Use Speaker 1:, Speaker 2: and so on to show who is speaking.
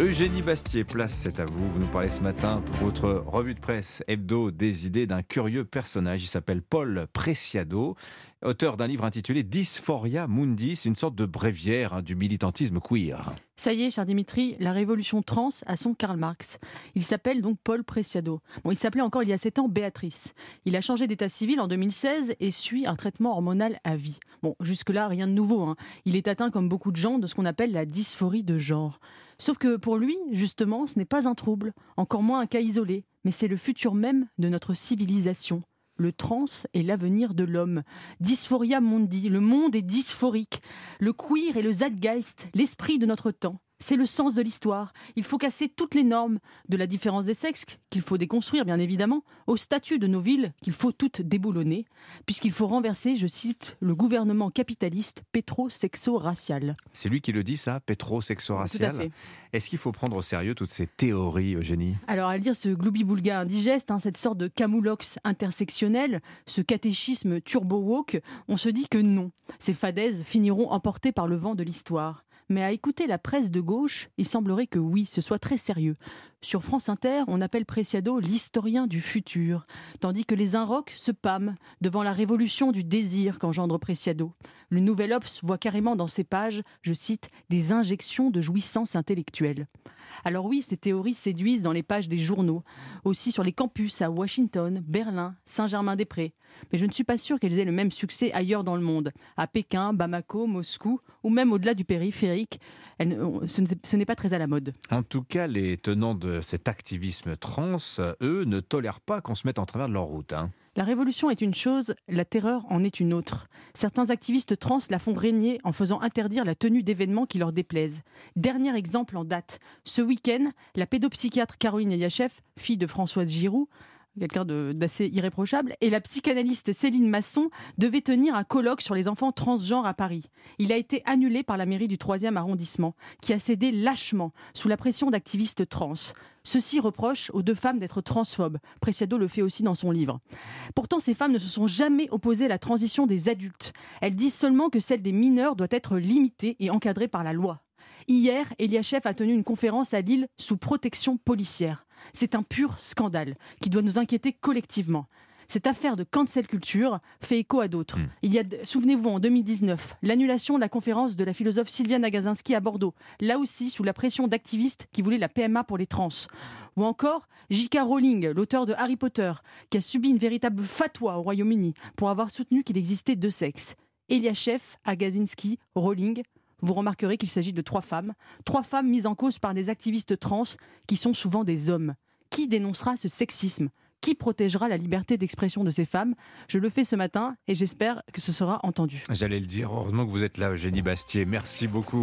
Speaker 1: Eugénie Bastier, place, c'est à vous. Vous nous parlez ce matin pour votre revue de presse hebdo des idées d'un curieux personnage. Il s'appelle Paul Preciado, auteur d'un livre intitulé Dysphoria Mundi. C'est une sorte de bréviaire hein, du militantisme queer.
Speaker 2: Ça y est, cher Dimitri, la révolution trans a son Karl Marx. Il s'appelle donc Paul Preciado. Bon, il s'appelait encore il y a 7 ans Béatrice. Il a changé d'état civil en 2016 et suit un traitement hormonal à vie. Bon, jusque-là, rien de nouveau. Hein. Il est atteint, comme beaucoup de gens, de ce qu'on appelle la dysphorie de genre. Sauf que pour lui, justement, ce n'est pas un trouble, encore moins un cas isolé, mais c'est le futur même de notre civilisation le trans est l'avenir de l'homme. Dysphoria mundi, le monde est dysphorique. Le queer est le zeitgeist, l'esprit de notre temps. C'est le sens de l'histoire. Il faut casser toutes les normes, de la différence des sexes, qu'il faut déconstruire bien évidemment, au statut de nos villes, qu'il faut toutes déboulonner, puisqu'il faut renverser, je cite, le gouvernement capitaliste pétro-sexo-racial.
Speaker 1: C'est lui qui le dit ça, pétro-sexo-racial Est-ce qu'il faut prendre au sérieux toutes ces théories, Eugénie?
Speaker 2: Alors à dire ce gloubi-boulga indigeste, hein, cette sorte de camoulox intersectionnel, ce catéchisme turbo-woke, on se dit que non. Ces fadaises finiront emportées par le vent de l'histoire. Mais à écouter la presse de gauche, il semblerait que oui, ce soit très sérieux. Sur France Inter, on appelle Preciado l'historien du futur, tandis que les Inrocks se pâment devant la révolution du désir qu'engendre Preciado. Le Nouvel Obs voit carrément dans ses pages, je cite, des injections de jouissance intellectuelle. Alors oui, ces théories séduisent dans les pages des journaux, aussi sur les campus à Washington, Berlin, Saint-Germain-des-Prés. Mais je ne suis pas sûre qu'elles aient le même succès ailleurs dans le monde, à Pékin, Bamako, Moscou, ou même au-delà du périphérique. ce n'est pas très à la mode.
Speaker 1: En tout cas, les tenants de cet activisme trans, eux, ne tolèrent pas qu'on se mette en travers de leur route. Hein.
Speaker 2: La révolution est une chose, la terreur en est une autre. Certains activistes trans la font régner en faisant interdire la tenue d'événements qui leur déplaisent. Dernier exemple en date. Ce week-end, la pédopsychiatre Caroline Eliachev, fille de Françoise Giroud, quelqu'un d'assez irréprochable, et la psychanalyste Céline Masson devait tenir un colloque sur les enfants transgenres à Paris. Il a été annulé par la mairie du 3e arrondissement, qui a cédé lâchement sous la pression d'activistes trans. Ceux-ci reprochent aux deux femmes d'être transphobes. Preciado le fait aussi dans son livre. Pourtant, ces femmes ne se sont jamais opposées à la transition des adultes. Elles disent seulement que celle des mineurs doit être limitée et encadrée par la loi. Hier, Eliachev a tenu une conférence à Lille sous protection policière. C'est un pur scandale qui doit nous inquiéter collectivement. Cette affaire de cancel culture fait écho à d'autres. Hmm. Il y a, souvenez-vous, en 2019, l'annulation de la conférence de la philosophe Sylviane Agazinski à Bordeaux, là aussi sous la pression d'activistes qui voulaient la PMA pour les trans. Ou encore J.K. Rowling, l'auteur de Harry Potter, qui a subi une véritable fatwa au Royaume-Uni pour avoir soutenu qu'il existait deux sexes. Eliachev, Agazinski, Rowling, vous remarquerez qu'il s'agit de trois femmes, trois femmes mises en cause par des activistes trans qui sont souvent des hommes. Qui dénoncera ce sexisme? Qui protégera la liberté d'expression de ces femmes? Je le fais ce matin et j'espère que ce sera entendu.
Speaker 1: J'allais le dire, heureusement que vous êtes là, Eugénie Bastier. Merci beaucoup.